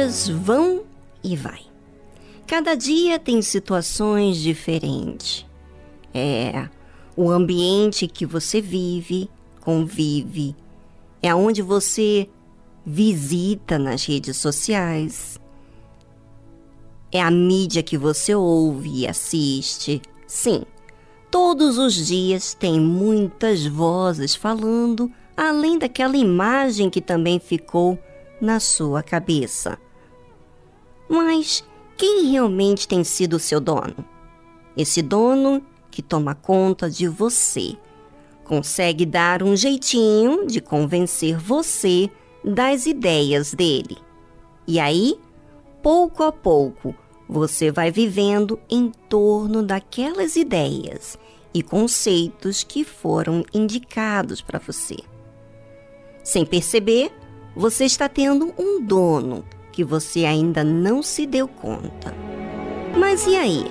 dias vão e vai. Cada dia tem situações diferentes. É o ambiente que você vive, convive, é onde você visita nas redes sociais, é a mídia que você ouve e assiste. Sim, todos os dias tem muitas vozes falando, além daquela imagem que também ficou na sua cabeça. Mas quem realmente tem sido o seu dono? Esse dono que toma conta de você consegue dar um jeitinho de convencer você das ideias dele. E aí, pouco a pouco, você vai vivendo em torno daquelas ideias e conceitos que foram indicados para você. Sem perceber, você está tendo um dono que você ainda não se deu conta. Mas e aí?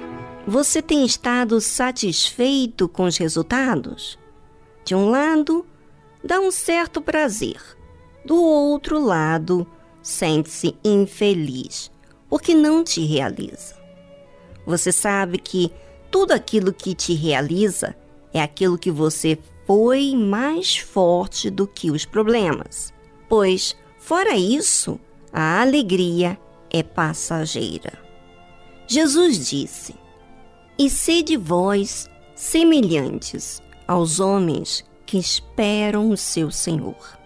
Você tem estado satisfeito com os resultados? De um lado, dá um certo prazer. Do outro lado, sente-se infeliz, porque não te realiza. Você sabe que tudo aquilo que te realiza é aquilo que você foi mais forte do que os problemas. Pois, fora isso, a alegria é passageira. Jesus disse: E sede vós semelhantes aos homens que esperam o seu Senhor.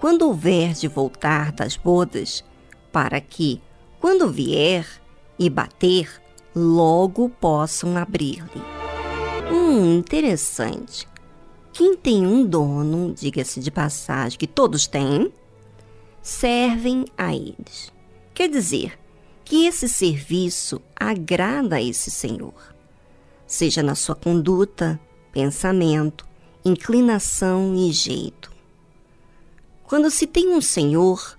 Quando houver de voltar das bodas, para que, quando vier e bater, logo possam abrir-lhe. Hum, interessante. Quem tem um dono, diga-se de passagem, que todos têm, servem a eles. Quer dizer que esse serviço agrada a esse Senhor, seja na sua conduta, pensamento, inclinação e jeito. Quando se tem um Senhor,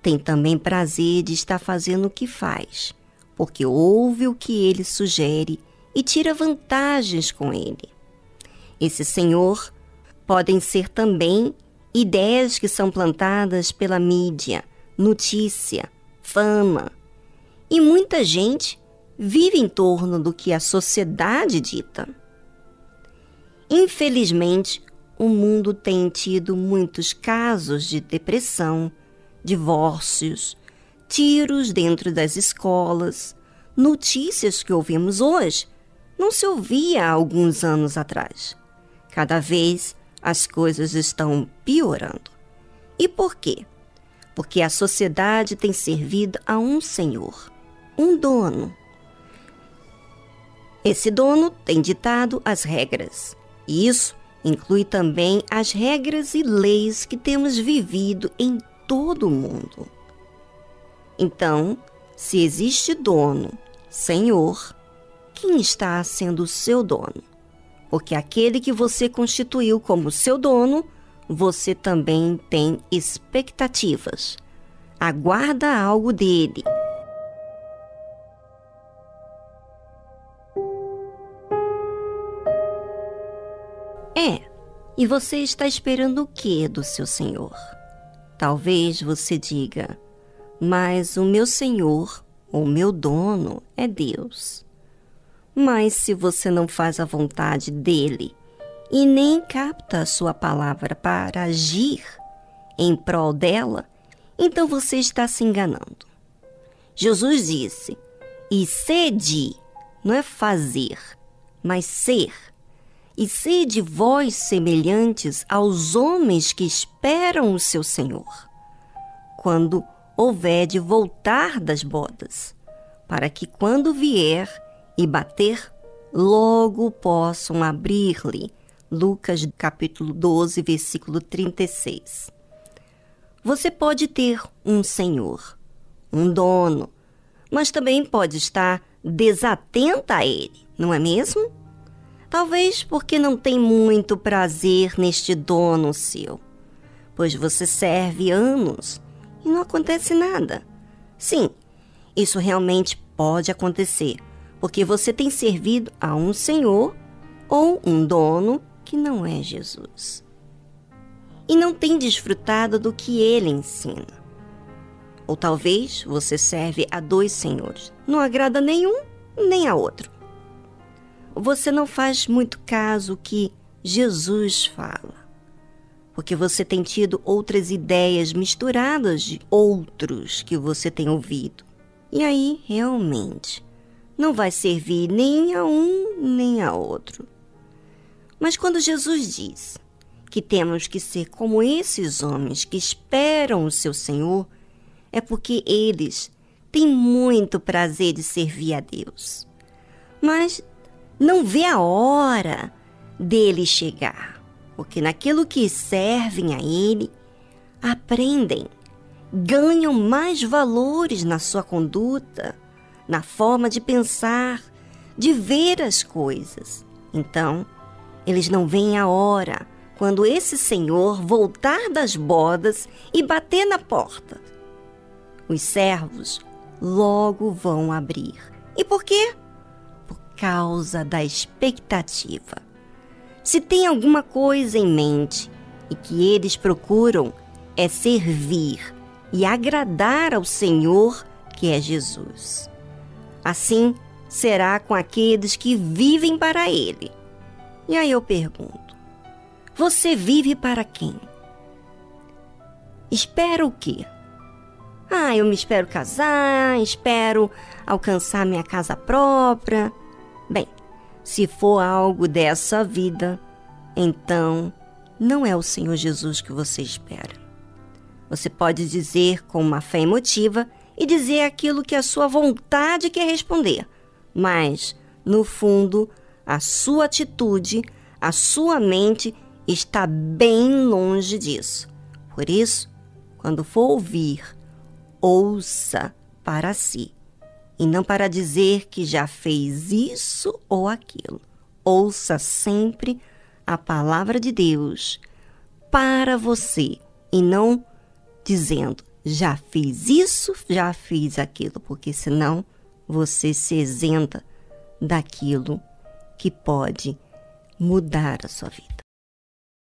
tem também prazer de estar fazendo o que faz, porque ouve o que ele sugere e tira vantagens com ele. Esse Senhor podem ser também ideias que são plantadas pela mídia, notícia, fama. E muita gente vive em torno do que a sociedade dita. Infelizmente, o mundo tem tido muitos casos de depressão, divórcios, tiros dentro das escolas, notícias que ouvimos hoje não se ouvia há alguns anos atrás. Cada vez as coisas estão piorando. E por quê? Porque a sociedade tem servido a um senhor, um dono. Esse dono tem ditado as regras isso inclui também as regras e leis que temos vivido em todo o mundo. Então, se existe dono, senhor, quem está sendo o seu dono? Porque aquele que você constituiu como seu dono, você também tem expectativas. Aguarda algo dele. É, e você está esperando o que do seu Senhor? Talvez você diga, mas o meu Senhor, o meu dono, é Deus. Mas se você não faz a vontade dele e nem capta a sua palavra para agir em prol dela, então você está se enganando. Jesus disse: e sede não é fazer, mas ser e sede vós semelhantes aos homens que esperam o seu Senhor, quando houver de voltar das bodas, para que quando vier e bater, logo possam abrir-lhe. Lucas capítulo 12, versículo 36. Você pode ter um senhor, um dono, mas também pode estar desatenta a ele, não é mesmo? Talvez porque não tem muito prazer neste dono seu, pois você serve anos e não acontece nada. Sim, isso realmente pode acontecer, porque você tem servido a um senhor ou um dono que não é Jesus. E não tem desfrutado do que ele ensina. Ou talvez você serve a dois senhores. Não agrada nenhum nem a outro. Você não faz muito caso que Jesus fala porque você tem tido outras ideias misturadas de outros que você tem ouvido. E aí, realmente, não vai servir nem a um nem a outro. Mas quando Jesus diz que temos que ser como esses homens que esperam o seu Senhor, é porque eles têm muito prazer de servir a Deus. Mas não vê a hora dele chegar porque naquilo que servem a Ele, aprendem, ganham mais valores na sua conduta, na forma de pensar, de ver as coisas. Então, eles não veem a hora quando esse Senhor voltar das bodas e bater na porta. Os servos logo vão abrir. E por quê? Por causa da expectativa. Se tem alguma coisa em mente e que eles procuram é servir e agradar ao Senhor, que é Jesus. Assim será com aqueles que vivem para Ele. E aí eu pergunto: você vive para quem? Espera o quê? Ah, eu me espero casar, espero alcançar minha casa própria. Bem, se for algo dessa vida, então não é o Senhor Jesus que você espera. Você pode dizer com uma fé emotiva e dizer aquilo que a sua vontade quer responder, mas, no fundo, a sua atitude, a sua mente está bem longe disso. Por isso, quando for ouvir, ouça para si e não para dizer que já fez isso ou aquilo. Ouça sempre a palavra de Deus para você e não dizendo já fiz isso, já fiz aquilo, porque senão você se isenta daquilo que pode mudar a sua vida.